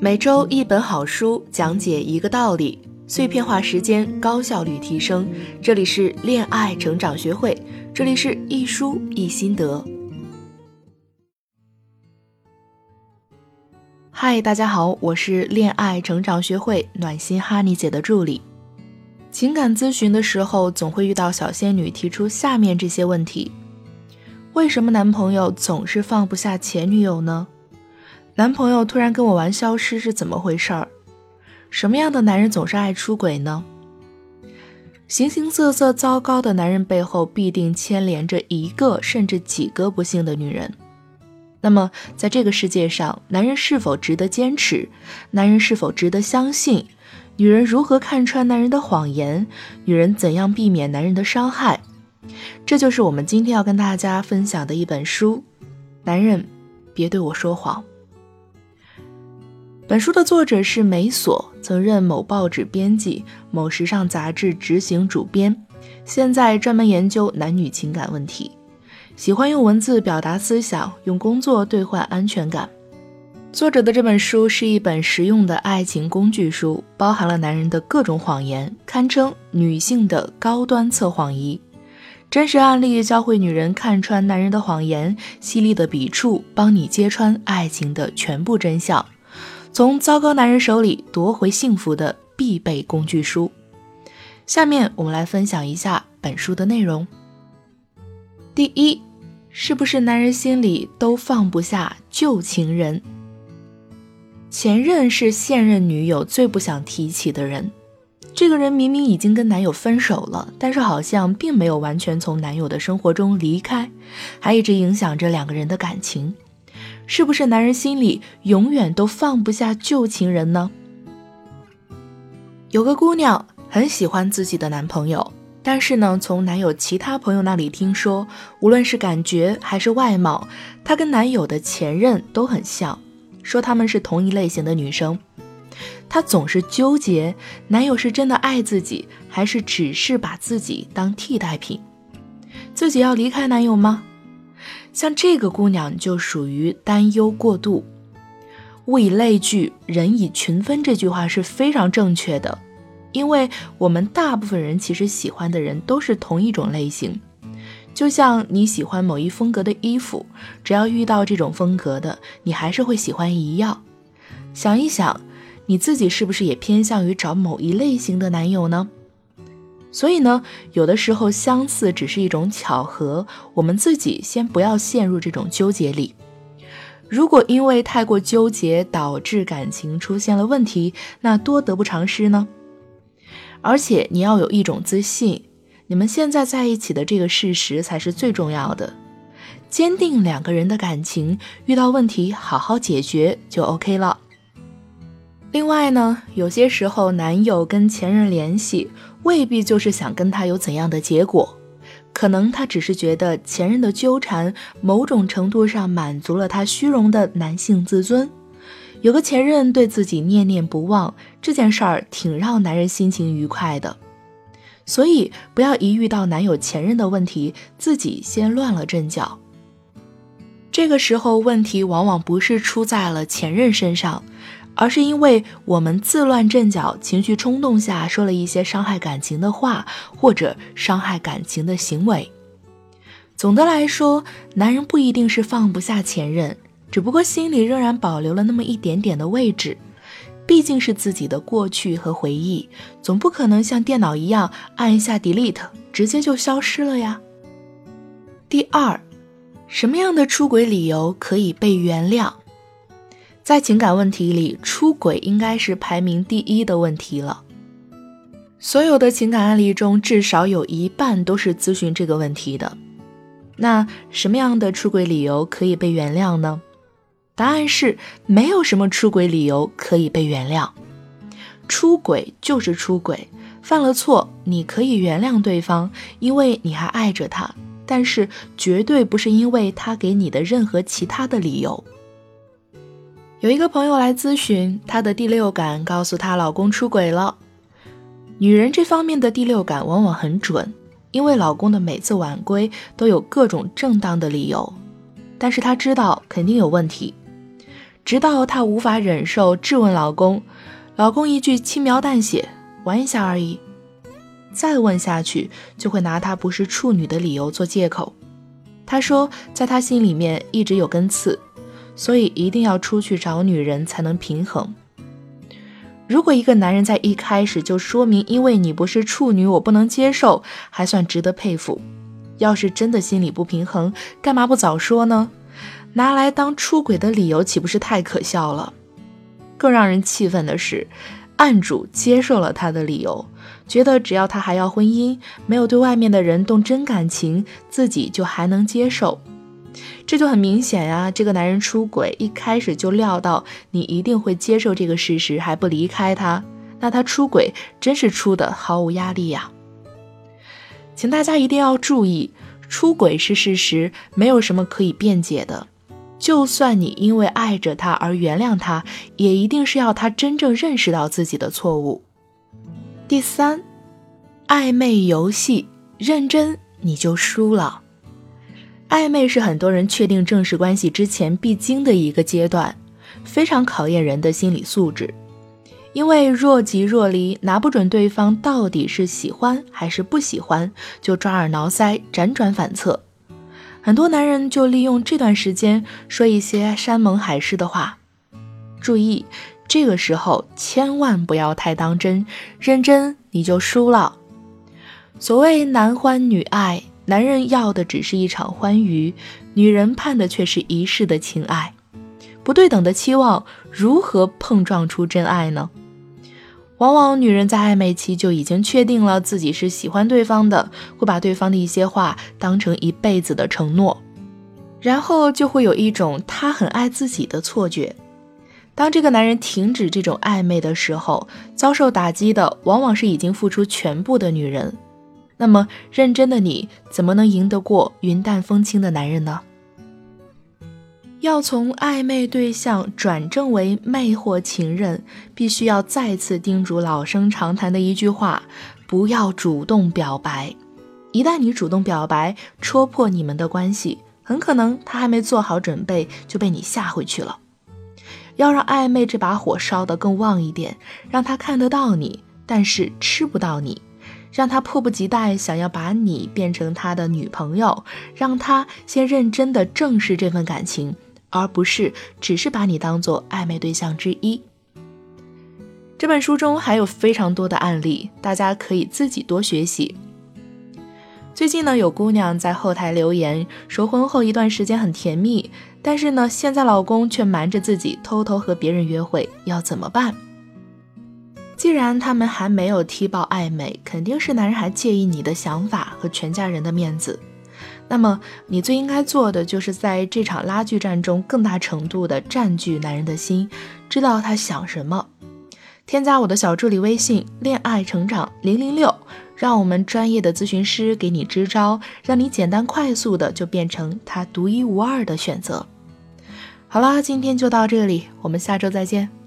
每周一本好书，讲解一个道理，碎片化时间，高效率提升。这里是恋爱成长学会，这里是一书一心得。嗨，大家好，我是恋爱成长学会暖心哈尼姐的助理。情感咨询的时候，总会遇到小仙女提出下面这些问题：为什么男朋友总是放不下前女友呢？男朋友突然跟我玩消失是怎么回事儿？什么样的男人总是爱出轨呢？形形色色糟糕的男人背后必定牵连着一个甚至几个不幸的女人。那么，在这个世界上，男人是否值得坚持？男人是否值得相信？女人如何看穿男人的谎言？女人怎样避免男人的伤害？这就是我们今天要跟大家分享的一本书。男人，别对我说谎。本书的作者是梅索，曾任某报纸编辑、某时尚杂志执行主编，现在专门研究男女情感问题，喜欢用文字表达思想，用工作兑换安全感。作者的这本书是一本实用的爱情工具书，包含了男人的各种谎言，堪称女性的高端测谎仪。真实案例教会女人看穿男人的谎言，犀利的笔触帮你揭穿爱情的全部真相。从糟糕男人手里夺回幸福的必备工具书。下面我们来分享一下本书的内容。第一，是不是男人心里都放不下旧情人？前任是现任女友最不想提起的人。这个人明明已经跟男友分手了，但是好像并没有完全从男友的生活中离开，还一直影响着两个人的感情。是不是男人心里永远都放不下旧情人呢？有个姑娘很喜欢自己的男朋友，但是呢，从男友其他朋友那里听说，无论是感觉还是外貌，她跟男友的前任都很像，说他们是同一类型的女生。她总是纠结，男友是真的爱自己，还是只是把自己当替代品？自己要离开男友吗？像这个姑娘就属于担忧过度。物以类聚，人以群分，这句话是非常正确的。因为我们大部分人其实喜欢的人都是同一种类型。就像你喜欢某一风格的衣服，只要遇到这种风格的，你还是会喜欢一样。想一想，你自己是不是也偏向于找某一类型的男友呢？所以呢，有的时候相似只是一种巧合，我们自己先不要陷入这种纠结里。如果因为太过纠结导致感情出现了问题，那多得不偿失呢。而且你要有一种自信，你们现在在一起的这个事实才是最重要的。坚定两个人的感情，遇到问题好好解决就 OK 了。另外呢，有些时候男友跟前任联系，未必就是想跟他有怎样的结果，可能他只是觉得前任的纠缠，某种程度上满足了他虚荣的男性自尊。有个前任对自己念念不忘，这件事儿挺让男人心情愉快的。所以不要一遇到男友前任的问题，自己先乱了阵脚。这个时候问题往往不是出在了前任身上。而是因为我们自乱阵脚、情绪冲动下说了一些伤害感情的话，或者伤害感情的行为。总的来说，男人不一定是放不下前任，只不过心里仍然保留了那么一点点的位置。毕竟是自己的过去和回忆，总不可能像电脑一样按一下 delete，直接就消失了呀。第二，什么样的出轨理由可以被原谅？在情感问题里，出轨应该是排名第一的问题了。所有的情感案例中，至少有一半都是咨询这个问题的。那什么样的出轨理由可以被原谅呢？答案是没有什么出轨理由可以被原谅。出轨就是出轨，犯了错你可以原谅对方，因为你还爱着他，但是绝对不是因为他给你的任何其他的理由。有一个朋友来咨询，她的第六感告诉她老公出轨了。女人这方面的第六感往往很准，因为老公的每次晚归都有各种正当的理由，但是她知道肯定有问题。直到她无法忍受，质问老公，老公一句轻描淡写，玩一下而已。再问下去，就会拿她不是处女的理由做借口。她说，在她心里面一直有根刺，所以一定要出去找女人才能平衡。如果一个男人在一开始就说明因为你不是处女我不能接受，还算值得佩服。要是真的心理不平衡，干嘛不早说呢？拿来当出轨的理由，岂不是太可笑了？更让人气愤的是，案主接受了他的理由，觉得只要他还要婚姻，没有对外面的人动真感情，自己就还能接受。这就很明显呀，这个男人出轨，一开始就料到你一定会接受这个事实，还不离开他，那他出轨真是出的毫无压力呀。请大家一定要注意，出轨是事实，没有什么可以辩解的。就算你因为爱着他而原谅他，也一定是要他真正认识到自己的错误。第三，暧昧游戏认真你就输了。暧昧是很多人确定正式关系之前必经的一个阶段，非常考验人的心理素质。因为若即若离，拿不准对方到底是喜欢还是不喜欢，就抓耳挠腮，辗转反侧。很多男人就利用这段时间说一些山盟海誓的话。注意，这个时候千万不要太当真，认真你就输了。所谓男欢女爱。男人要的只是一场欢愉，女人盼的却是一世的情爱。不对等的期望，如何碰撞出真爱呢？往往女人在暧昧期就已经确定了自己是喜欢对方的，会把对方的一些话当成一辈子的承诺，然后就会有一种他很爱自己的错觉。当这个男人停止这种暧昧的时候，遭受打击的往往是已经付出全部的女人。那么认真的你怎么能赢得过云淡风轻的男人呢？要从暧昧对象转正为魅惑情人，必须要再次叮嘱老生常谈的一句话：不要主动表白。一旦你主动表白，戳破你们的关系，很可能他还没做好准备就被你吓回去了。要让暧昧这把火烧得更旺一点，让他看得到你，但是吃不到你。让他迫不及待想要把你变成他的女朋友，让他先认真的正视这份感情，而不是只是把你当做暧昧对象之一。这本书中还有非常多的案例，大家可以自己多学习。最近呢，有姑娘在后台留言说，婚后一段时间很甜蜜，但是呢，现在老公却瞒着自己偷偷和别人约会，要怎么办？既然他们还没有踢爆暧昧，肯定是男人还介意你的想法和全家人的面子。那么你最应该做的，就是在这场拉锯战中，更大程度的占据男人的心，知道他想什么。添加我的小助理微信“恋爱成长零零六”，让我们专业的咨询师给你支招，让你简单快速的就变成他独一无二的选择。好啦，今天就到这里，我们下周再见。